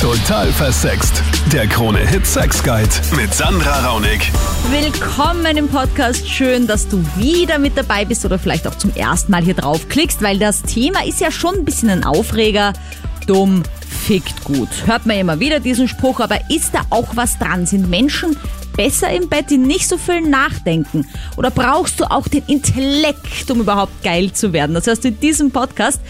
Total versext. Der Krone-Hit Sex Guide mit Sandra Raunig. Willkommen im Podcast. Schön, dass du wieder mit dabei bist oder vielleicht auch zum ersten Mal hier draufklickst, weil das Thema ist ja schon ein bisschen ein Aufreger. Dumm fickt gut. Hört man immer wieder diesen Spruch, aber ist da auch was dran? Sind Menschen besser im Bett, die nicht so viel nachdenken? Oder brauchst du auch den Intellekt, um überhaupt geil zu werden? Das du in diesem Podcast.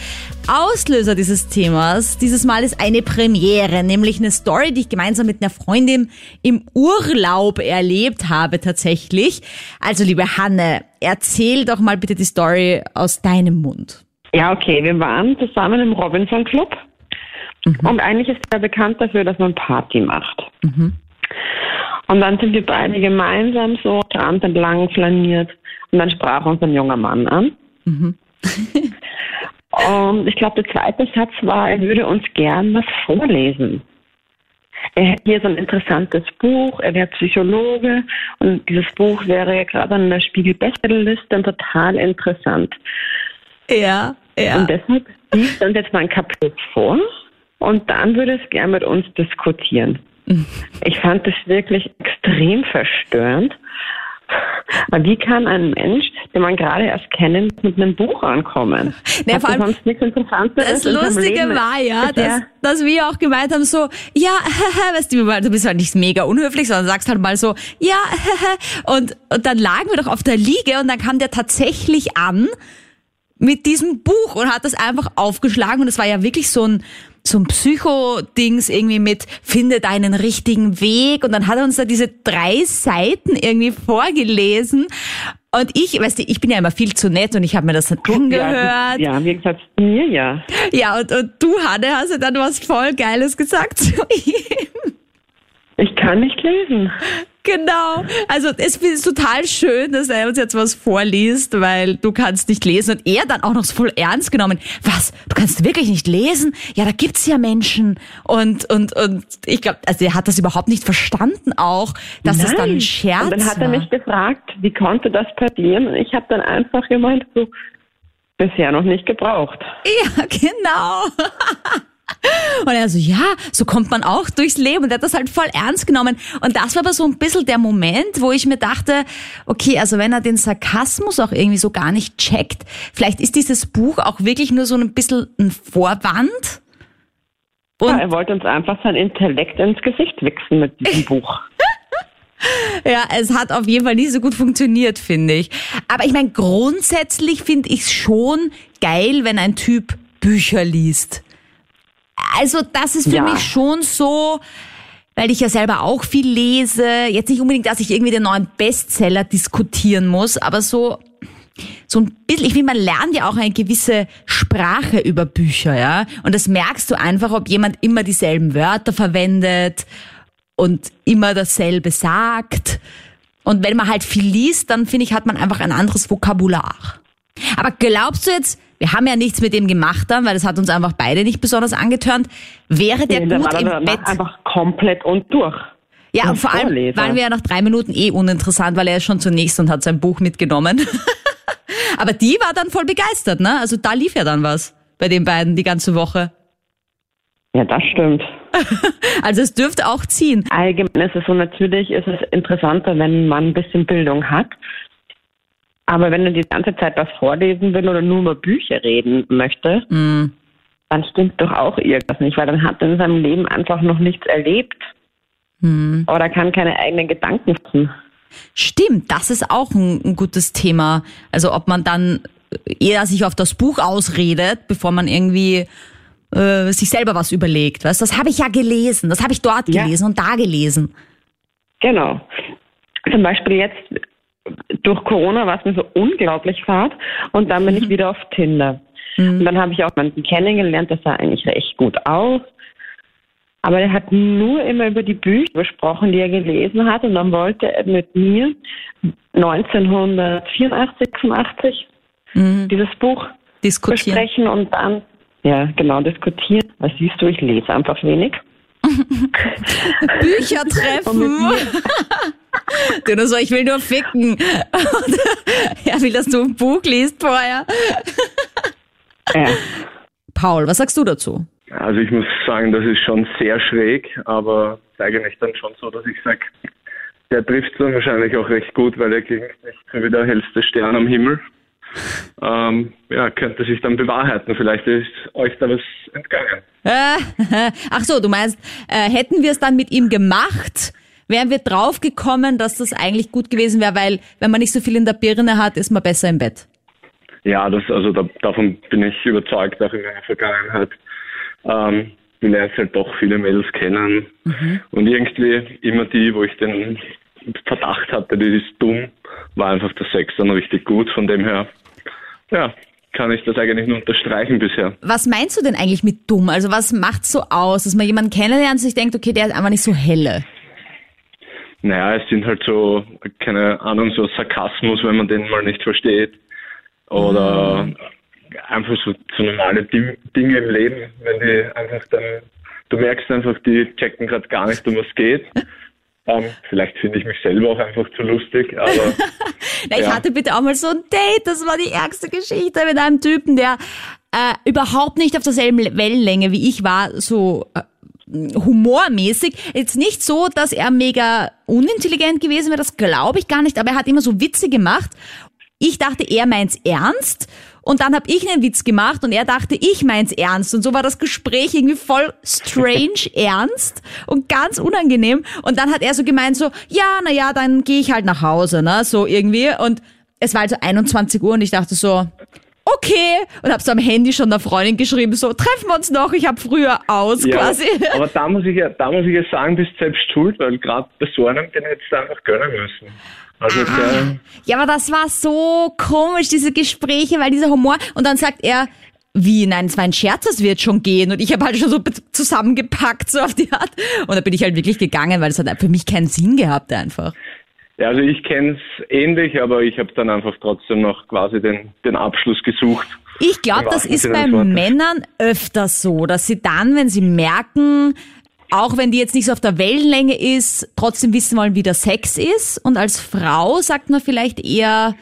Auslöser dieses Themas dieses Mal ist eine Premiere, nämlich eine Story, die ich gemeinsam mit einer Freundin im Urlaub erlebt habe tatsächlich. Also liebe Hanne, erzähl doch mal bitte die Story aus deinem Mund. Ja, okay. Wir waren zusammen im Robinson Club. Und eigentlich ist er bekannt dafür, dass man Party macht. Und dann sind wir beide gemeinsam so Strand entlang flaniert. Und dann sprach uns ein junger Mann an. und ich glaube, der zweite Satz war, er würde uns gern was vorlesen. Er hätte hier so ein interessantes Buch, er wäre Psychologe und dieses Buch wäre gerade an der Spiegel-Bestsellerliste und total interessant. Ja, ja. Und deshalb liest er uns jetzt mal ein Kapitel vor und dann würde es gern mit uns diskutieren. Ich fand das wirklich extrem verstörend. Wie kann ein Mensch, den man gerade erst kennt, mit einem Buch ankommen? Hat vor allem Das Lustige war ja, dass, dass wir auch gemeint haben, so, ja, weißt du, du bist halt nicht mega unhöflich, sondern sagst halt mal so, ja, und, und dann lagen wir doch auf der Liege und dann kam der tatsächlich an mit diesem Buch und hat das einfach aufgeschlagen und es war ja wirklich so ein so ein Psycho-Dings irgendwie mit finde deinen richtigen Weg und dann hat er uns da diese drei Seiten irgendwie vorgelesen und ich, weißt du, ich bin ja immer viel zu nett und ich habe mir das dann angehört. Ja, ja, wie gesagt, mir ja. Ja, und, und du, Hanne, hast ja dann was voll Geiles gesagt zu ihm. Ich kann nicht lesen. Genau. Also es ist total schön, dass er uns jetzt was vorliest, weil du kannst nicht lesen und er dann auch noch so voll ernst genommen. Was? Du kannst wirklich nicht lesen? Ja, da gibt's ja Menschen. Und, und, und ich glaube, also er hat das überhaupt nicht verstanden auch, dass das dann ein Scherz Und dann hat er war. mich gefragt, wie konnte das passieren? Und ich habe dann einfach gemeint, so, bisher noch nicht gebraucht. Ja, genau. Und er so, ja, so kommt man auch durchs Leben. Und er hat das halt voll ernst genommen. Und das war aber so ein bisschen der Moment, wo ich mir dachte, okay, also wenn er den Sarkasmus auch irgendwie so gar nicht checkt, vielleicht ist dieses Buch auch wirklich nur so ein bisschen ein Vorwand. Und Ja, er wollte uns einfach sein Intellekt ins Gesicht wichsen mit diesem Buch. Ja, es hat auf jeden Fall nicht so gut funktioniert, finde ich. Aber ich meine, grundsätzlich finde ich es schon geil, wenn ein Typ Bücher liest. Also das ist für Ja. mich schon so, weil ich ja selber auch viel lese. Jetzt nicht unbedingt, dass ich irgendwie den neuen Bestseller diskutieren muss, aber so so ein bisschen, ich finde, man lernt ja auch eine gewisse Sprache über Bücher, ja. Und das merkst du einfach, ob jemand immer dieselben Wörter verwendet und immer dasselbe sagt. Und wenn man halt viel liest, dann finde ich, hat man einfach ein anderes Vokabular. Aber glaubst du jetzt, wir haben ja nichts mit dem gemacht dann, weil das hat uns einfach beide nicht besonders angetörnt, wäre der Nee, der gut im Bett? einfach komplett und durch. Ja, und vor allem waren wir ja nach drei Minuten eh uninteressant, weil er ist schon zunächst und hat sein Buch mitgenommen. Aber die war dann voll begeistert, ne? Also da lief ja dann was bei den beiden die ganze Woche. Ja, das stimmt. Also es dürfte auch ziehen. Allgemein ist es so, natürlich ist es interessanter, wenn man ein bisschen Bildung hat. Aber wenn er die ganze Zeit was vorlesen will oder nur über Bücher reden möchte, Mm. dann stimmt doch auch irgendwas nicht, weil dann hat er in seinem Leben einfach noch nichts erlebt. Mm. Oder kann keine eigenen Gedanken fassen. Stimmt, das ist auch ein, ein gutes Thema. Also ob man dann eher sich auf das Buch ausredet, bevor man irgendwie äh, sich selber was überlegt. Weißt, das habe ich ja gelesen, das habe ich dort Ja. gelesen und da gelesen. Genau. Zum Beispiel jetzt durch Corona war es mir so unglaublich fad und dann bin ich wieder auf Tinder. Und dann habe ich auch jemanden kennengelernt, der sah eigentlich recht gut aus. Aber er hat nur immer über die Bücher gesprochen, die er gelesen hat. Und dann wollte er mit mir 1984, 85 dieses Buch Diskutieren. besprechen und dann, ja, genau, diskutieren. Was siehst du, ich lese einfach wenig. Bücher treffen. du nur so, ich will nur ficken. Und er will, dass du ein Buch liest vorher. Ja. Paul, was sagst du dazu? Also ich muss sagen, das ist schon sehr schräg, aber eigentlich dann schon so, dass ich sage, der trifft dann wahrscheinlich auch recht gut, weil er klingt nicht so wie der hellste Stern am Himmel. Ähm, ja, könnte sich dann bewahrheiten. Vielleicht ist euch da was entgangen. Ach so, du meinst, äh, hätten wir es dann mit ihm gemacht, wären wir draufgekommen, dass das eigentlich gut gewesen wäre, weil wenn man nicht so viel in der Birne hat, ist man besser im Bett. Ja, das, also da, davon bin ich überzeugt, auch in meiner Vergangenheit. Ähm, du lernst halt doch viele Mädels kennen mhm. und irgendwie immer die, wo ich den Verdacht hatte, die ist dumm, war einfach der Sex dann richtig gut. Von dem her, ja, kann ich das eigentlich nur unterstreichen bisher. Was meinst du denn eigentlich mit dumm? Also was macht so aus, dass man jemanden kennenlernt und sich denkt, okay, der ist einfach nicht so helle? Naja, es sind halt so, keine Ahnung, so Sarkasmus, wenn man den mal nicht versteht. Oder mhm. einfach so, so normale Dinge im Leben, wenn die einfach dann, du merkst einfach, die checken gerade gar nicht, um was geht. Um, vielleicht finde ich mich selber auch einfach zu lustig, aber. Na, ich ja. hatte bitte auch mal so ein Date, das war die ärgste Geschichte mit einem Typen, der äh, überhaupt nicht auf derselben Wellenlänge wie ich war, so äh, humormäßig. Jetzt nicht so, dass er mega unintelligent gewesen wäre, das glaube ich gar nicht, aber er hat immer so Witze gemacht. Ich dachte, er meint's ernst und dann habe ich einen Witz gemacht und er dachte, ich meins ernst. Und so war das Gespräch irgendwie voll strange ernst und ganz unangenehm. Und dann hat er so gemeint, so, ja, na ja, dann gehe ich halt nach Hause, ne? So irgendwie. Und es war also 21 Uhr und ich dachte so, okay. Und habe so am Handy schon der Freundin geschrieben, so, treffen wir uns noch, ich habe früher aus ja, quasi. Aber da muss ich ja, da muss ich ja sagen, bist selbst schuld, weil gerade bei so einem, den hättest du einfach gönnen müssen. Also ah, ja, aber das war so komisch, diese Gespräche, weil dieser Humor. Und dann sagt er, wie, nein, es war ein Scherz, es wird schon gehen. Und ich habe halt schon so zusammengepackt, so auf die Art. Und da bin ich halt wirklich gegangen, weil es hat für mich keinen Sinn gehabt einfach. Ja, also ich kenne es ähnlich, aber ich habe dann einfach trotzdem noch quasi den, den Abschluss gesucht. Ich glaube, das ist bei Männern öfter so, dass sie dann, wenn sie merken, auch wenn die jetzt nicht so auf der Wellenlänge ist, trotzdem wissen wollen, wie der Sex ist. Und als Frau sagt man vielleicht eher,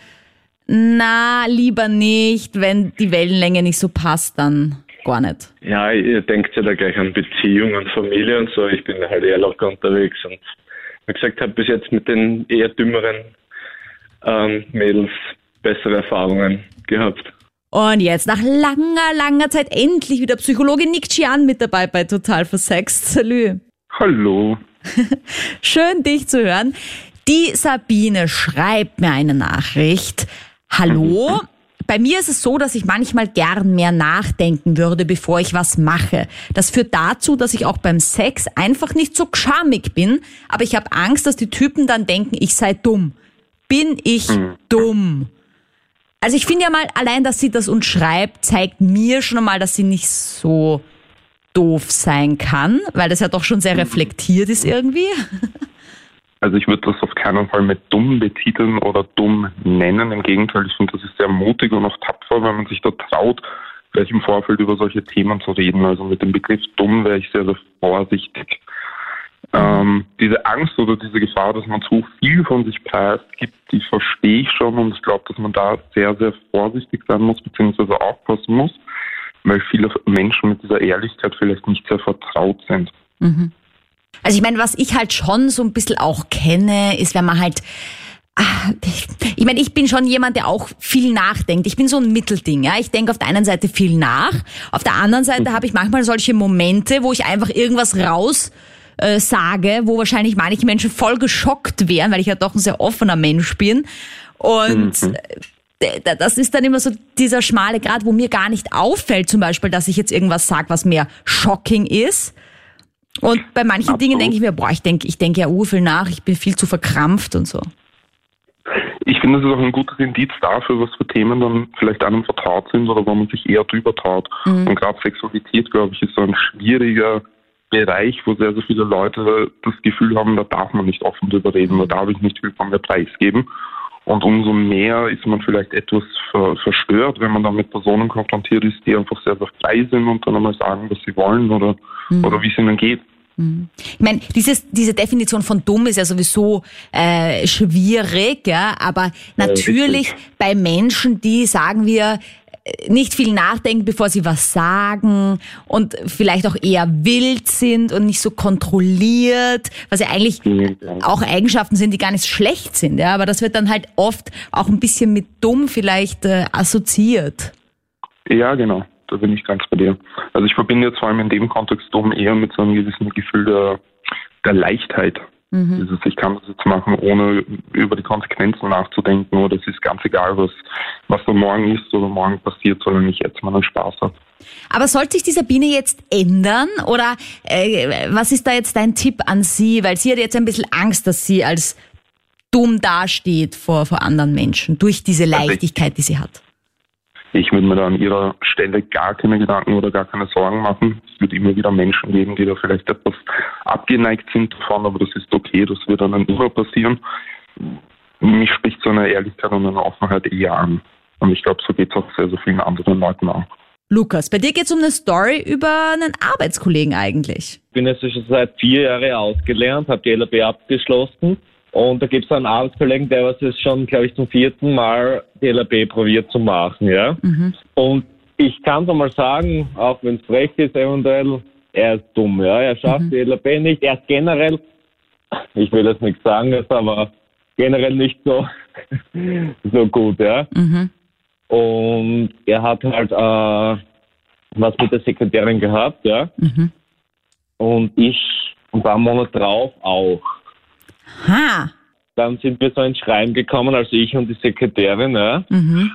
na, lieber nicht, wenn die Wellenlänge nicht so passt, dann gar nicht. Ja, ihr denkt ja da gleich an Beziehung und Familie und so. Ich bin halt eher locker unterwegs und wie gesagt, habe bis jetzt mit den eher dümmeren ähm, Mädels bessere Erfahrungen gehabt. Und jetzt nach langer, langer Zeit endlich wieder Psychologe Nick Chian mit dabei bei Total Versext. Salü. Hallo. Schön, dich zu hören. Die Sabine schreibt mir eine Nachricht. Hallo. Bei mir ist es so, dass ich manchmal gern mehr nachdenken würde, bevor ich was mache. Das führt dazu, dass ich auch beim Sex einfach nicht so schamig bin, aber ich habe Angst, dass die Typen dann denken, ich sei dumm. Bin ich mhm. dumm? Also ich finde ja mal, allein, dass sie das uns schreibt, zeigt mir schon einmal, dass sie nicht so doof sein kann, weil das ja doch schon sehr reflektiert ist irgendwie. Also ich würde das auf keinen Fall mit dumm betiteln oder dumm nennen. Im Gegenteil, ich finde, das ist sehr mutig und auch tapfer, wenn man sich da traut, gleich im Vorfeld über solche Themen zu reden. Also mit dem Begriff dumm wäre ich sehr, sehr vorsichtig. Ähm, diese Angst oder diese Gefahr, dass man zu viel von sich preisgibt, die verstehe ich schon und ich glaube, dass man da sehr, sehr vorsichtig sein muss, beziehungsweise aufpassen muss, weil viele Menschen mit dieser Ehrlichkeit vielleicht nicht sehr vertraut sind. Mhm. Also ich meine, was ich halt schon so ein bisschen auch kenne, ist, wenn man halt ah, ich meine, ich bin schon jemand, der auch viel nachdenkt. Ich bin so ein Mittelding. Ja? Ich denke auf der einen Seite viel nach, auf der anderen Seite mhm. habe ich manchmal solche Momente, wo ich einfach irgendwas raus äh, sage, wo wahrscheinlich manche Menschen voll geschockt wären, weil ich ja doch ein sehr offener Mensch bin. Und mhm. Äh, das ist dann immer so dieser schmale Grad, wo mir gar nicht auffällt, zum Beispiel, dass ich jetzt irgendwas sage, was mehr shocking ist. Und bei manchen Absolut. Dingen denke ich mir, boah, ich denke, ich denke ja ur viel nach, ich bin viel zu verkrampft und so. Ich finde, das ist auch ein gutes Indiz dafür, was für Themen dann vielleicht einem vertraut sind oder wo man sich eher drüber traut. Mhm. Und gerade Sexualität, glaube ich, ist so ein schwieriger Bereich, wo sehr, sehr viele Leute das Gefühl haben, da darf man nicht offen drüber reden, da darf ich nicht viel von mir preisgeben. Und umso mehr ist man vielleicht etwas ver verstört, wenn man dann mit Personen konfrontiert ist, die einfach sehr, sehr frei sind und dann einmal sagen, was sie wollen oder, mhm. oder wie es ihnen geht. Mhm. Ich meine, dieses, diese Definition von dumm ist ja sowieso äh, schwierig, ja, aber natürlich ja, bei Menschen, die, sagen wir, nicht viel nachdenken, bevor sie was sagen und vielleicht auch eher wild sind und nicht so kontrolliert, was ja eigentlich auch Eigenschaften sind, die gar nicht schlecht sind, ja, aber das wird dann halt oft auch ein bisschen mit dumm vielleicht äh, assoziiert. Ja, genau. Da bin ich ganz bei dir. Also ich verbinde jetzt vor allem in dem Kontext dumm eher mit so einem gewissen Gefühl der, der Leichtheit. Mhm. Dieses, ich kann das jetzt machen, ohne über die Konsequenzen nachzudenken oder es ist ganz egal, was, was da morgen ist oder morgen passiert, sondern ich jetzt mal einen Spaß habe. Aber sollte sich die Sabine jetzt ändern oder äh, was ist da jetzt dein Tipp an sie? Weil sie hat jetzt ein bisschen Angst, dass sie als dumm dasteht vor, vor anderen Menschen durch diese Leichtigkeit, die sie hat. Ich würde mir da an ihrer Stelle gar keine Gedanken oder gar keine Sorgen machen. Es wird immer wieder Menschen geben, die da vielleicht etwas abgeneigt sind davon, aber das ist okay, das wird dann immer passieren. Mich spricht so eine Ehrlichkeit und eine Offenheit eher an. Und ich glaube, so geht es auch sehr, sehr vielen anderen Leuten auch. Lukas, bei dir geht es um eine Story über einen Arbeitskollegen eigentlich. Ich bin jetzt schon seit vier Jahren ausgelernt, habe die LAB abgeschlossen und da gibt es einen Arbeitskollegen, der was jetzt schon, glaube ich, zum vierten Mal die LAB probiert zu machen, ja. Mhm. Und ich kann doch mal sagen, auch wenn es frech ist eventuell, er ist dumm, ja. Er schafft mhm. die LAB nicht. Er ist generell, ich will jetzt nichts sagen, aber generell nicht so, so gut, ja. Mhm. Und er hat halt äh, was mit der Sekretärin gehabt, ja. Mhm. Und ich ein paar Monate drauf auch. Ha. Dann sind wir so ins Schreiben gekommen, also ich und die Sekretärin, ja. Mhm.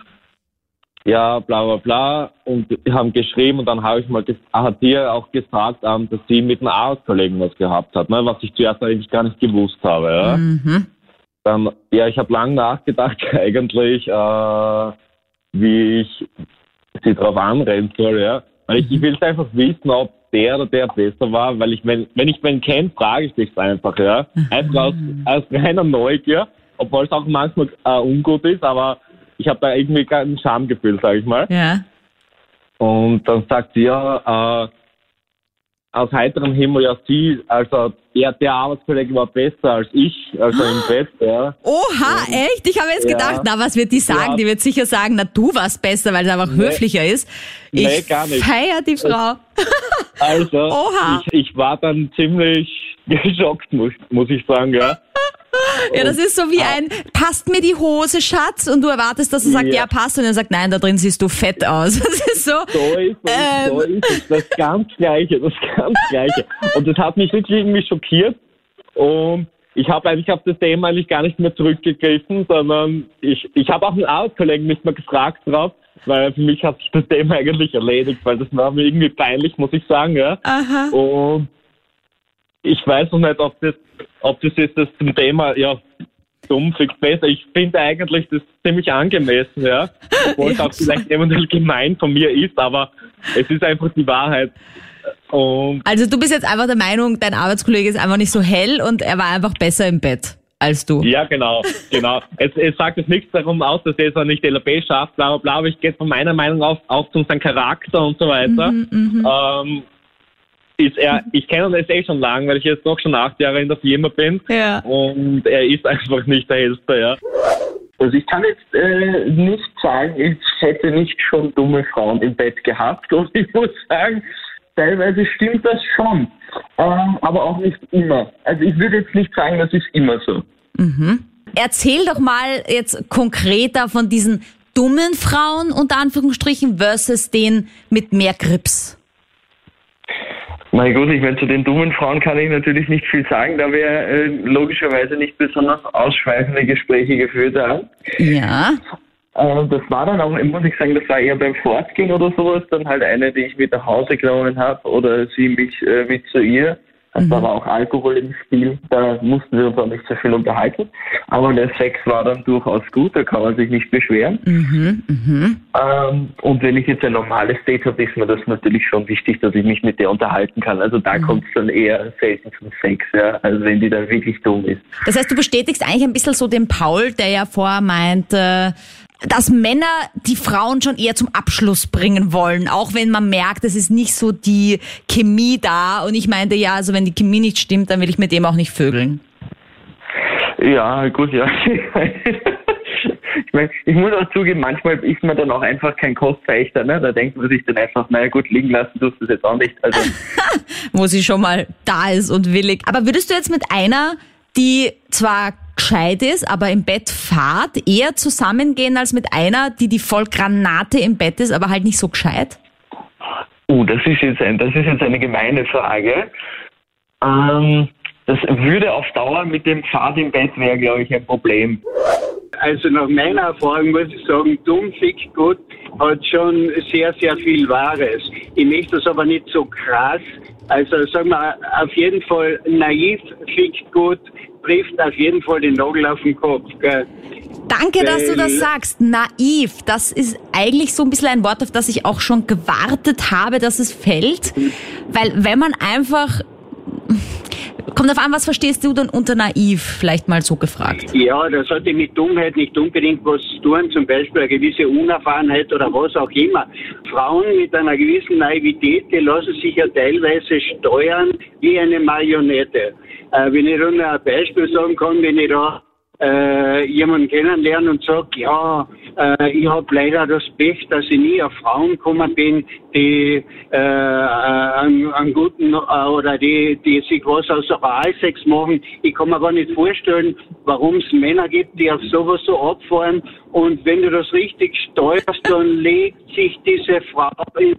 Ja, bla bla bla. Und haben geschrieben und dann habe ich mal, hat sie auch gesagt, ähm, dass sie mit einem Arbeitskollegen was gehabt hat, ne, was ich zuerst eigentlich gar nicht gewusst habe. Ja. Mhm. Dann, ja, ich habe lange nachgedacht eigentlich, äh, wie ich sie darauf anrennen soll, ja. Weil ich, ich will einfach wissen, ob der oder der besser war, weil ich, wenn, wenn ich wen kenne, frage ich dich einfach, ja. Einfach aus, aus reiner Neugier, obwohl es auch manchmal äh, ungut ist, aber ich habe da irgendwie kein Schamgefühl, sage ich mal. Ja. Und dann sagt sie ja, äh, aus heiterem Himmel, ja, sie, also der, der Arbeitskollege war besser als ich, also im Bett, ja. Oha, und, echt? Ich habe jetzt ja. gedacht, na, was wird die sagen? Ja. Die wird sicher sagen, na, du warst besser, weil es einfach nee. höflicher ist. Ich nee, gar nicht. feier die Frau. Also, Oha. Ich, ich war dann ziemlich geschockt, muss, muss ich sagen, ja. Ja, das ist so wie ein, passt mir die Hose, Schatz? Und du erwartest, dass er sagt, ja, ja passt. Und er sagt, nein, da drin siehst du fett aus. Das ist so. So ist es, ähm, so ist es. Das ganz Gleiche, das ganz Gleiche. Und das hat mich wirklich irgendwie schockiert. Und ich habe eigentlich auf das Thema eigentlich gar nicht mehr zurückgegriffen, sondern ich, ich habe auch einen Arbeitskollegen nicht mehr gefragt drauf, weil für mich hat sich das Thema eigentlich erledigt, weil das war mir irgendwie peinlich, muss ich sagen, ja. Aha. Und ich weiß noch nicht, ob das, ob das jetzt das zum Thema, ja, dumm fix besser. Ich finde eigentlich das ziemlich angemessen, ja. Obwohl es auch vielleicht eventuell gemein von mir ist, aber es ist einfach die Wahrheit. Und also du bist jetzt einfach der Meinung, dein Arbeitskollege ist einfach nicht so hell und er war einfach besser im Bett als du. Ja, genau, genau. es, es sagt jetzt nichts darum aus, dass er es nicht LAB schafft, bla bla bla, aber ich gehe von meiner Meinung aus auch zu seinem Charakter und so weiter. Mhm, mhm. ähm, ist er, ich kenne ihn jetzt eh schon lange, weil ich jetzt doch schon acht Jahre in der Firma bin. Ja. Und er ist einfach nicht der Hellste, ja. Also ich kann jetzt äh, nicht sagen, ich hätte nicht schon dumme Frauen im Bett gehabt. Und ich muss sagen, teilweise stimmt das schon. Ähm, aber auch nicht immer. Also ich würde jetzt nicht sagen, das ist immer so. Mhm. Erzähl doch mal jetzt konkreter von diesen dummen Frauen unter Anführungsstrichen versus den mit mehr Grips. Na gut, ich meine, zu den dummen Frauen kann ich natürlich nicht viel sagen, da wir äh, logischerweise nicht besonders ausschweifende Gespräche geführt haben. Ja. Äh, das war dann auch, muss ich sagen, das war eher beim Fortgehen oder sowas, dann halt eine, die ich mit nach Hause genommen habe oder sie mich äh, mit zu ihr. Es war mhm. auch Alkohol im Spiel, da mussten wir uns auch nicht so viel unterhalten. Aber der Sex war dann durchaus gut, da kann man sich nicht beschweren. Mhm, mh. ähm, und wenn ich jetzt ein normales Date habe, ist mir das natürlich schon wichtig, dass ich mich mit der unterhalten kann. Also da mhm. kommt es dann eher selten zum Sex, ja, also wenn die dann wirklich dumm ist. Das heißt, du bestätigst eigentlich ein bisschen so den Paul, der ja vorher meinte, dass Männer die Frauen schon eher zum Abschluss bringen wollen, auch wenn man merkt, es ist nicht so die Chemie da. Und ich meinte, ja, also wenn die Chemie nicht stimmt, dann will ich mit dem auch nicht vögeln. Ja, gut, ja. ich meine, ich muss auch zugeben, manchmal ist man dann auch einfach kein Kostverächter, ne? Da denkt man sich dann einfach, naja gut, liegen lassen tust du es jetzt auch nicht. Also. Wo sie schon mal da ist und willig. Aber würdest du jetzt mit einer, die zwar gescheit ist, aber im Bett fahrt, eher zusammengehen als mit einer, die die Vollgranate im Bett ist, aber halt nicht so gescheit? Uh, das ist jetzt, ein, das ist jetzt eine gemeine Frage. Ähm, das würde auf Dauer mit dem Pfad im Bett wäre, glaube ich, ein Problem. Also nach meiner Erfahrung muss ich sagen, dumm fickt gut hat schon sehr, sehr viel Wahres. Ich möchte das aber nicht so krass. Also sagen wir auf jeden Fall naiv fickt gut, trifft auf jeden Fall den Nagel auf den Kopf. Gell? Danke, Weil, dass du das sagst. Naiv, das ist eigentlich so ein bisschen ein Wort, auf das ich auch schon gewartet habe, dass es fällt. Weil wenn man einfach Kommt auf an, was verstehst du denn unter naiv, vielleicht mal so gefragt? Ja, das hat mit Dummheit nicht unbedingt was tun, zum Beispiel eine gewisse Unerfahrenheit oder was auch immer. Frauen mit einer gewissen Naivität, die lassen sich ja teilweise steuern wie eine Marionette. Äh, wenn ich dann ein Beispiel sagen kann, wenn ich da äh, jemanden kennenlernen und sagt, ja, äh, ich habe leider das Pech, dass ich nie auf Frauen gekommen bin, die äh, einen, einen guten äh, oder die, die sich was aus Oralsex machen. Ich kann mir gar nicht vorstellen, warum es Männer gibt, die auf sowas so abfahren. Und wenn du das richtig steuerst, dann legt sich diese Frau in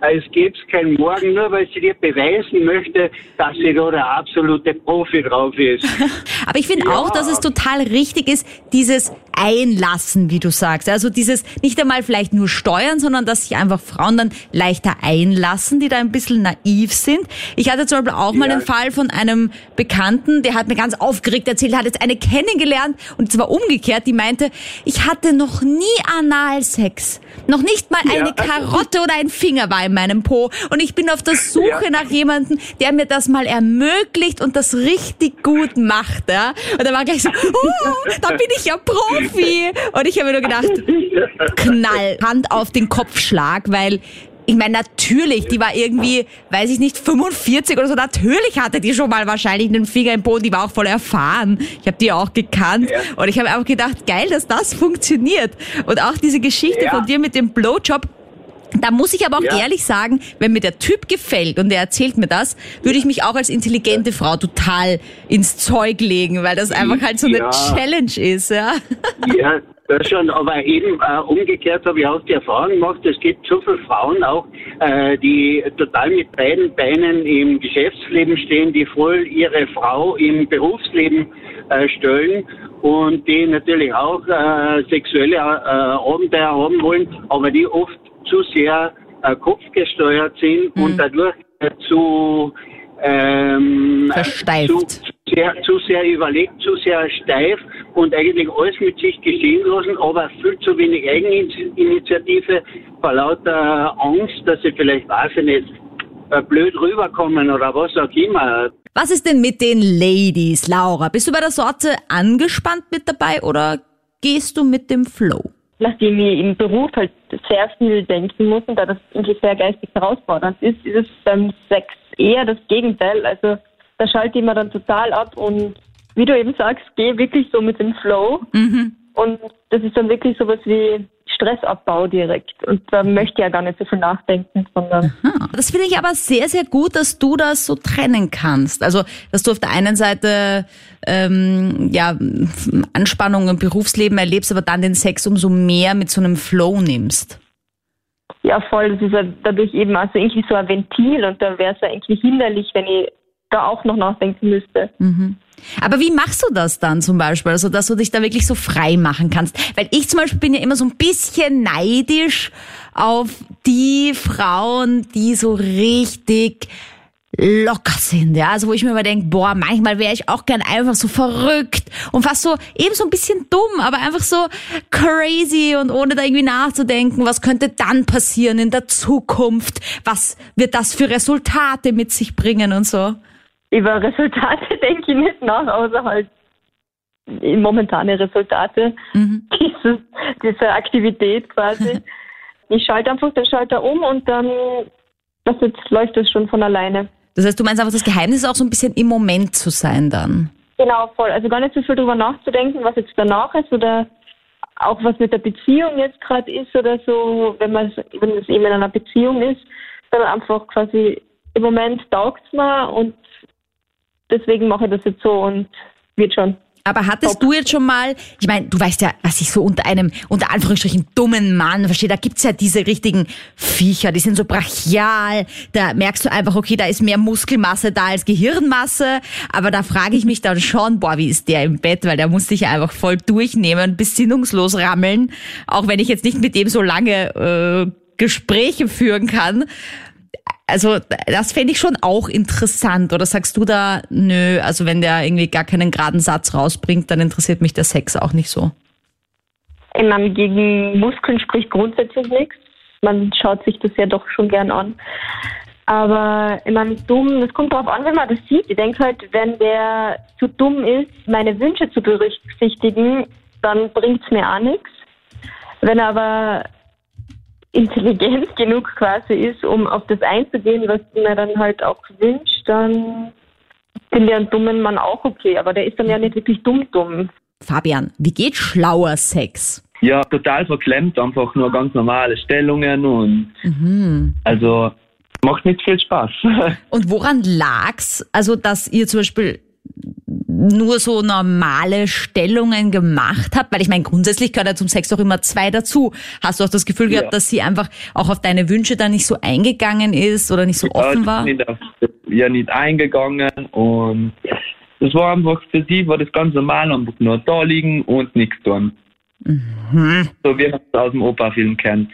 als gäbe es keinen Morgen, nur weil sie dir beweisen möchte, dass sie da der absolute Profi drauf ist. Aber ich finde ja. auch, dass es total richtig ist, dieses Einlassen, wie du sagst. Also dieses nicht einmal vielleicht nur steuern, sondern dass sich einfach Frauen dann leichter einlassen, die da ein bisschen naiv sind. Ich hatte zum Beispiel auch mal ja. den Fall von einem Bekannten, der hat mir ganz aufgeregt erzählt, hat jetzt eine kennengelernt und zwar umgekehrt, die meinte, ich hatte noch nie Analsex. Noch nicht mal eine ja. Karotte oder ein Finger war in meinem Po. Und ich bin auf der Suche ja. nach jemandem, der mir das mal ermöglicht und das richtig gut macht. Ja? Und da war gleich so, uh, da bin ich ja Profi. Und ich habe mir nur gedacht, Knall, Hand auf den Kopfschlag, weil ich meine, natürlich, die war irgendwie, weiß ich nicht, 45 oder so. Natürlich hatte die schon mal wahrscheinlich einen Finger im Boden. Die war auch voll erfahren. Ich habe die auch gekannt. Ja. Und ich habe einfach gedacht, geil, dass das funktioniert. Und auch diese Geschichte ja. von dir mit dem Blowjob, da muss ich aber auch ja. ehrlich sagen, wenn mir der Typ gefällt und er erzählt mir das, würde ich mich auch als intelligente Frau total ins Zeug legen, weil das einfach halt so eine ja. Challenge ist, ja. Ja, das schon, aber eben äh, umgekehrt habe ich auch die Erfahrung gemacht, es gibt so viele Frauen auch, äh, die total mit beiden Beinen im Geschäftsleben stehen, die voll ihre Frau im Berufsleben äh, stellen und die natürlich auch äh, sexuelle äh, Abenteuer haben wollen, aber die oft zu sehr äh, kopfgesteuert sind mhm. und dadurch äh, zu, ähm, Versteift. Zu, zu, sehr, zu sehr überlegt, zu sehr steif und eigentlich alles mit sich geschehen lassen, aber viel zu wenig Eigeninitiative vor lauter Angst, dass sie vielleicht, weiß ich nicht, äh, blöd rüberkommen oder was auch immer. Was ist denn mit den Ladies, Laura? Bist du bei der Sorte angespannt mit dabei oder gehst du mit dem Flow? nachdem ich im Beruf halt sehr viel denken muss und da das irgendwie sehr geistig herausfordernd ist, ist es beim Sex eher das Gegenteil. Also da schalte ich mir dann total ab und wie du eben sagst, gehe wirklich so mit dem Flow. Mhm. Und das ist dann wirklich sowas wie Stressabbau direkt. Und da möchte ich ja gar nicht so viel nachdenken, sondern. Aha. Das finde ich aber sehr, sehr gut, dass du das so trennen kannst. Also, dass du auf der einen Seite ähm, ja Anspannung im Berufsleben erlebst, aber dann den Sex umso mehr mit so einem Flow nimmst. Ja, voll. Das ist ja dadurch eben also irgendwie so ein Ventil und da wäre es ja irgendwie hinderlich, wenn ich da auch noch nachdenken müsste. Mhm. Aber wie machst du das dann zum Beispiel? Also, dass du dich da wirklich so frei machen kannst? Weil ich zum Beispiel bin ja immer so ein bisschen neidisch auf die Frauen, die so richtig locker sind, ja, also wo ich mir immer denke, boah, manchmal wäre ich auch gern einfach so verrückt und fast so eben so ein bisschen dumm, aber einfach so crazy und ohne da irgendwie nachzudenken, was könnte dann passieren in der Zukunft, was wird das für Resultate mit sich bringen und so über Resultate denke ich nicht nach, außer halt momentane Resultate mhm. dieses, dieser Aktivität quasi. ich schalte einfach den Schalter um und dann das jetzt läuft es schon von alleine. Das heißt, du meinst einfach, das Geheimnis ist auch so ein bisschen im Moment zu sein dann? Genau, voll. Also gar nicht so viel drüber nachzudenken, was jetzt danach ist oder auch was mit der Beziehung jetzt gerade ist oder so, wenn man wenn es eben in einer Beziehung ist, dann einfach quasi im Moment taugt es mir und deswegen mache ich das jetzt so und wird schon. Aber hattest du jetzt schon mal, ich meine, du weißt ja, was ich so unter einem, unter Anführungsstrichen, dummen Mann verstehe, da gibt's ja diese richtigen Viecher, die sind so brachial, da merkst du einfach, okay, da ist mehr Muskelmasse da als Gehirnmasse, aber da frage ich mich dann schon, boah, wie ist der im Bett, weil der muss dich ja einfach voll durchnehmen, besinnungslos rammeln, auch wenn ich jetzt nicht mit dem so lange äh, Gespräche führen kann also das fände ich schon auch interessant. Oder sagst du da, nö, also wenn der irgendwie gar keinen geraden Satz rausbringt, dann interessiert mich der Sex auch nicht so? Ich meine, gegen Muskeln spricht grundsätzlich nichts. Man schaut sich das ja doch schon gern an. Aber ich meine, dumm, das kommt darauf an, wenn man das sieht. Ich denke halt, wenn der zu dumm ist, meine Wünsche zu berücksichtigen, dann bringt es mir auch nichts. Wenn er aber intelligent genug quasi ist, um auf das einzugehen, was man dann halt auch wünscht, dann finde ich einen dummen Mann auch okay. Aber der ist dann ja nicht wirklich dumm-dumm. Fabian, wie geht schlauer Sex? Ja, total verklemmt, einfach nur ganz normale Stellungen und mhm. also macht nicht viel Spaß. Und woran lag's? Also, dass ihr zum Beispiel nur so normale Stellungen gemacht habt? Weil ich meine, grundsätzlich gehört ja zum Sex doch immer zwei dazu. Hast du auch das Gefühl gehabt, ja. dass sie einfach auch auf deine Wünsche da nicht so eingegangen ist oder nicht so ja, offen war? Nicht auf, ja, nicht eingegangen und das war einfach für sie war das ganz normal, einfach nur da liegen und nichts tun. Mhm. So wie man es aus dem Opa-Film kennt.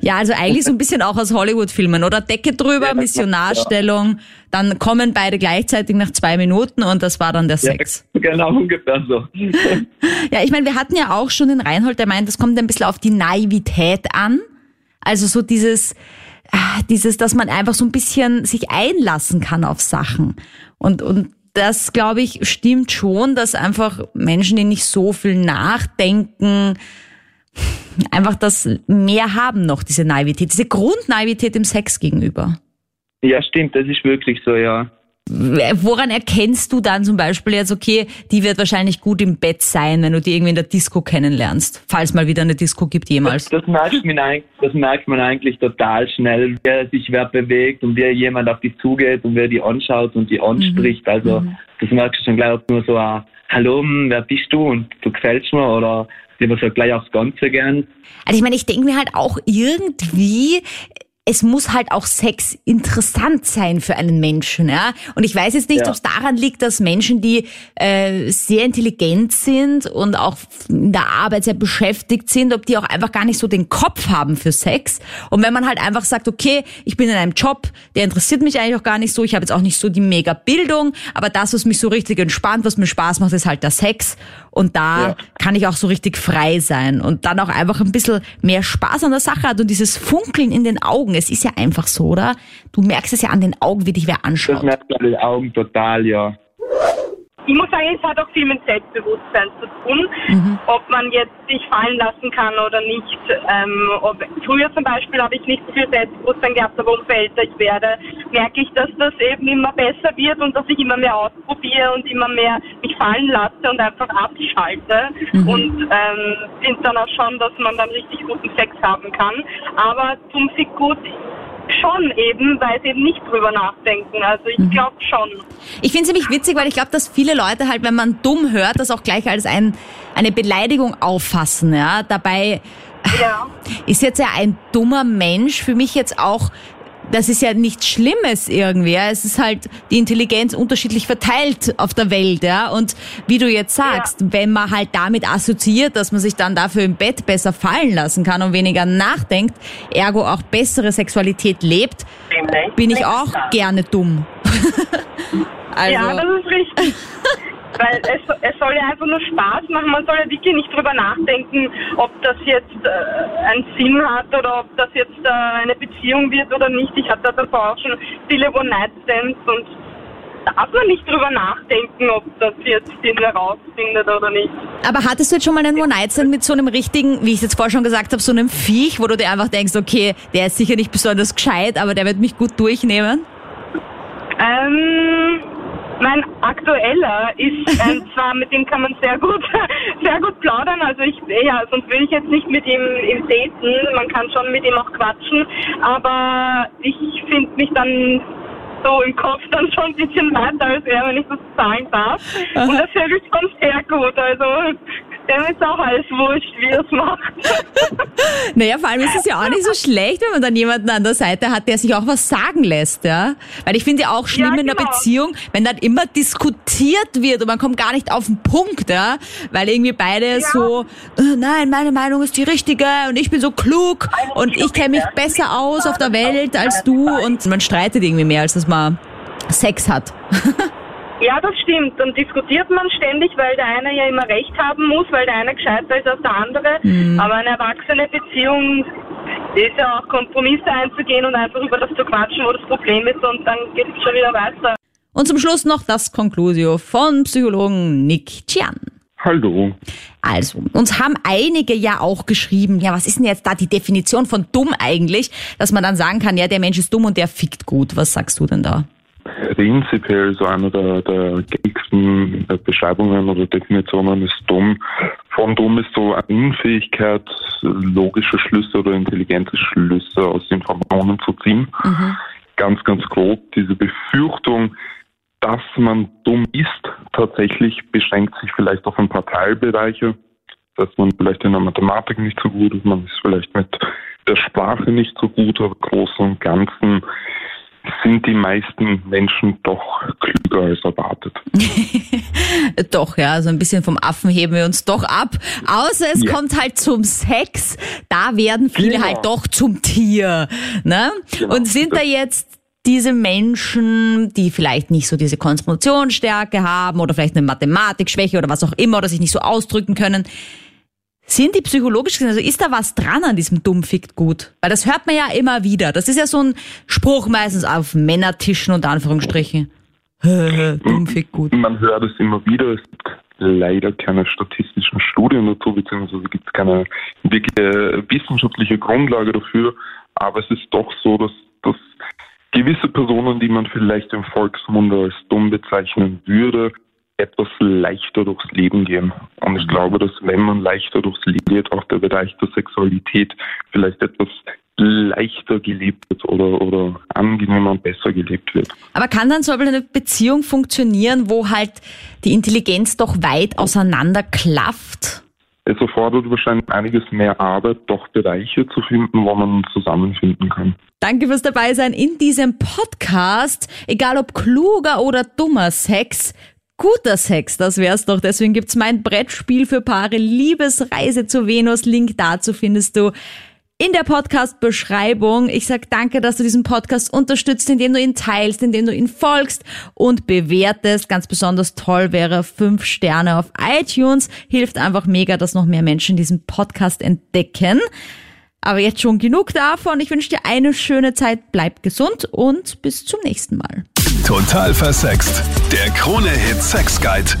Ja, also eigentlich so ein bisschen auch aus Hollywood-Filmen, oder? Decke drüber, ja, Missionarstellung, dann kommen beide gleichzeitig nach zwei Minuten und das war dann der Sex. Ja, genau, ungefähr so. ja, ich meine, wir hatten ja auch schon den Reinhold, der meint, das kommt ein bisschen auf die Naivität an. Also so dieses, ah, dieses, dass man einfach so ein bisschen sich einlassen kann auf Sachen. Und, und das, glaube ich, stimmt schon, dass einfach Menschen, die nicht so viel nachdenken, einfach das mehr haben noch, diese Naivität, diese Grundnaivität dem Sex gegenüber. Ja, stimmt, das ist wirklich so, ja. Woran erkennst du dann zum Beispiel jetzt, okay, die wird wahrscheinlich gut im Bett sein, wenn du die irgendwie in der Disco kennenlernst, falls mal wieder eine Disco gibt jemals? Das, das, merkt, man eigentlich, das merkt man eigentlich total schnell, wer sich wer bewegt und wer jemand auf die zugeht und wer die anschaut und die anspricht. Mhm. Also mhm. das merkst du schon gleich, ob nur so ein Hallo, hm, wer bist du und du gefällst mir oder die was halt gleich aufs Ganze gern. Also ich meine, ich denke mir halt auch irgendwie, es muss halt auch Sex interessant sein für einen Menschen, ja. Und ich weiß jetzt nicht, ja. ob es daran liegt, dass Menschen, die äh, sehr intelligent sind und auch in der Arbeit sehr beschäftigt sind, ob die auch einfach gar nicht so den Kopf haben für Sex. Und wenn man halt einfach sagt, okay, ich bin in einem Job, der interessiert mich eigentlich auch gar nicht so, ich habe jetzt auch nicht so die mega Bildung, aber das, was mich so richtig entspannt, was mir Spaß macht, ist halt der Sex. Und da ja. kann ich auch so richtig frei sein und dann auch einfach ein bisschen mehr Spaß an der Sache hat und dieses Funkeln in den Augen. Es ist ja einfach so, oder? Du merkst es ja an den Augen, wie dich wer anschaut. Das merkt man an den Augen total, ja. Ich muss sagen, es hat auch viel mit Selbstbewusstsein zu tun, mhm. ob man jetzt sich fallen lassen kann oder nicht. Ähm, ob, früher zum Beispiel habe ich nicht so viel Selbstbewusstsein gehabt, aber umso älter ich werde, merke ich, dass das eben immer besser wird und dass ich immer mehr ausprobiere und immer mehr mich fallen lasse und einfach abschalte. Mhm. Und ähm, finde dann auch schon, dass man dann richtig guten Sex haben kann. Aber zum sich gut schon eben, weil sie eben nicht drüber nachdenken. Also ich mhm. glaube schon. Ich finde es nämlich witzig, weil ich glaube, dass viele Leute halt, wenn man dumm hört, das auch gleich als ein, eine Beleidigung auffassen. Ja? Dabei ja. ist jetzt ja ein dummer Mensch für mich jetzt auch das ist ja nichts Schlimmes irgendwie. Es ist halt die Intelligenz unterschiedlich verteilt auf der Welt, ja. Und wie du jetzt sagst, ja. wenn man halt damit assoziiert, dass man sich dann dafür im Bett besser fallen lassen kann und weniger nachdenkt, ergo auch bessere Sexualität lebt, bin ich auch gerne dumm. also. Ja, das ist richtig. Weil es, es soll ja einfach nur Spaß machen. Man soll ja wirklich nicht drüber nachdenken, ob das jetzt äh, einen Sinn hat oder ob das jetzt äh, eine Beziehung wird oder nicht. Ich hatte davor auch schon viele One-Night-Stands und darf man nicht drüber nachdenken, ob das jetzt den herausfindet oder nicht. Aber hattest du jetzt schon mal einen One-Night-Stand mit so einem richtigen, wie ich es jetzt vorher schon gesagt habe, so einem Viech, wo du dir einfach denkst, okay, der ist sicher nicht besonders gescheit, aber der wird mich gut durchnehmen? Ähm, Mein aktueller ist äh, zwar, mit dem kann man sehr gut, sehr gut plaudern. Also ich, ja, sonst will ich jetzt nicht mit ihm, ihm daten. Man kann schon mit ihm auch quatschen. Aber ich finde mich dann so im Kopf dann schon ein bisschen weiter als er, wenn ich das sagen darf. Aha. Und das höre ich schon sehr gut. Also dem ist auch alles wurscht, wie er es macht. naja, vor allem ist es ja auch nicht so schlecht, wenn man dann jemanden an der Seite hat, der sich auch was sagen lässt, ja. Weil ich finde ja auch schlimm ja, genau. in der genau. Beziehung, wenn dann immer diskutiert wird und man kommt gar nicht auf den Punkt, ja. Weil irgendwie beide ja. so, äh, nein, meine Meinung ist die richtige und ich bin so klug und ich kenne mich besser aus auf der Welt als du und man streitet irgendwie mehr, als dass man Sex hat. Ja, das stimmt. Dann diskutiert man ständig, weil der eine ja immer recht haben muss, weil der eine gescheiter ist als der andere. Mhm. Aber eine erwachsene Beziehung ist ja auch Kompromisse einzugehen und einfach über das zu quatschen, wo das Problem ist und dann geht es schon wieder weiter. Und zum Schluss noch das Conclusio von Psychologen Nick Chian. Hallo. Also, uns haben einige ja auch geschrieben, ja, was ist denn jetzt da die Definition von dumm eigentlich, dass man dann sagen kann, ja, der Mensch ist dumm und der fickt gut. Was sagst du denn da? Prinzipiell so einer der, der gängigsten Beschreibungen oder Definitionen ist dumm. Von dumm ist so eine Unfähigkeit, logische Schlüsse oder intelligente Schlüsse aus Informationen zu ziehen. Mhm. Ganz, ganz grob diese Befürchtung, dass man dumm ist, tatsächlich beschränkt sich vielleicht auf ein paar Teilbereiche. Dass man vielleicht in der Mathematik nicht so gut ist, man ist vielleicht mit der Sprache nicht so gut, aber großen und ganzen sind die meisten Menschen doch klüger als erwartet. doch, ja, so ein bisschen vom Affen heben wir uns doch ab. Außer es ja. kommt halt zum Sex, da werden viele genau. halt doch zum Tier. Ne? Genau. Und sind da jetzt diese Menschen, die vielleicht nicht so diese Konzentrationsstärke haben oder vielleicht eine Mathematikschwäche oder was auch immer oder sich nicht so ausdrücken können, sind die psychologisch gesehen, also ist da was dran an diesem Dummfickt gut? Weil das hört man ja immer wieder. Das ist ja so ein Spruch meistens auf Männertischen und Anführungsstrichen. Dummfickt gut. Man hört es immer wieder. Es gibt leider keine statistischen Studien dazu, beziehungsweise gibt es keine wirkliche wissenschaftliche Grundlage dafür. Aber es ist doch so, dass, dass gewisse Personen, die man vielleicht im Volksmunde als dumm bezeichnen würde, etwas leichter durchs Leben gehen. Und ich glaube, dass wenn man leichter durchs Leben geht, auch der Bereich der Sexualität vielleicht etwas leichter gelebt wird oder, oder angenehmer und besser gelebt wird. Aber kann dann so eine Beziehung funktionieren, wo halt die Intelligenz doch weit auseinander klafft? Es erfordert wahrscheinlich einiges mehr Arbeit, doch Bereiche zu finden, wo man zusammenfinden kann. Danke fürs Dabeisein in diesem Podcast. Egal ob kluger oder dummer Sex, Guter Sex, das wär's doch. Deswegen gibt's mein Brettspiel für Paare Liebesreise zu Venus. Link dazu findest du in der Podcast-Beschreibung. Ich sag danke, dass du diesen Podcast unterstützt, indem du ihn teilst, indem du ihn folgst und bewertest. Ganz besonders toll wäre fünf Sterne auf iTunes. Hilft einfach mega, dass noch mehr Menschen diesen Podcast entdecken. Aber jetzt schon genug davon. Ich wünsche dir eine schöne Zeit. Bleib gesund und bis zum nächsten Mal. Total versext. Der Krone-Hit Sex Guide.